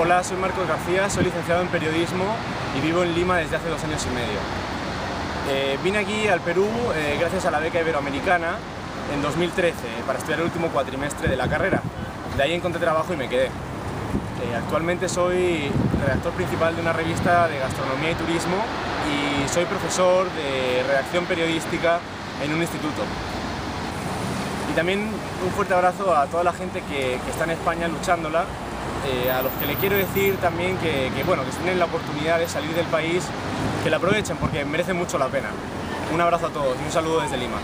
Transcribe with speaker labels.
Speaker 1: Hola, soy Marcos García, soy licenciado en periodismo y vivo en Lima desde hace dos años y medio. Eh, vine aquí al Perú eh, gracias a la beca iberoamericana en 2013 para estudiar el último cuatrimestre de la carrera. De ahí encontré trabajo y me quedé. Eh, actualmente soy redactor principal de una revista de gastronomía y turismo y soy profesor de redacción periodística en un instituto. Y también un fuerte abrazo a toda la gente que, está en España luchándola, eh, a los que le quiero decir también que, que, bueno, que si tienen la oportunidad de salir del país, que la aprovechen porque merece mucho la pena. Un abrazo a todos y un saludo desde Lima.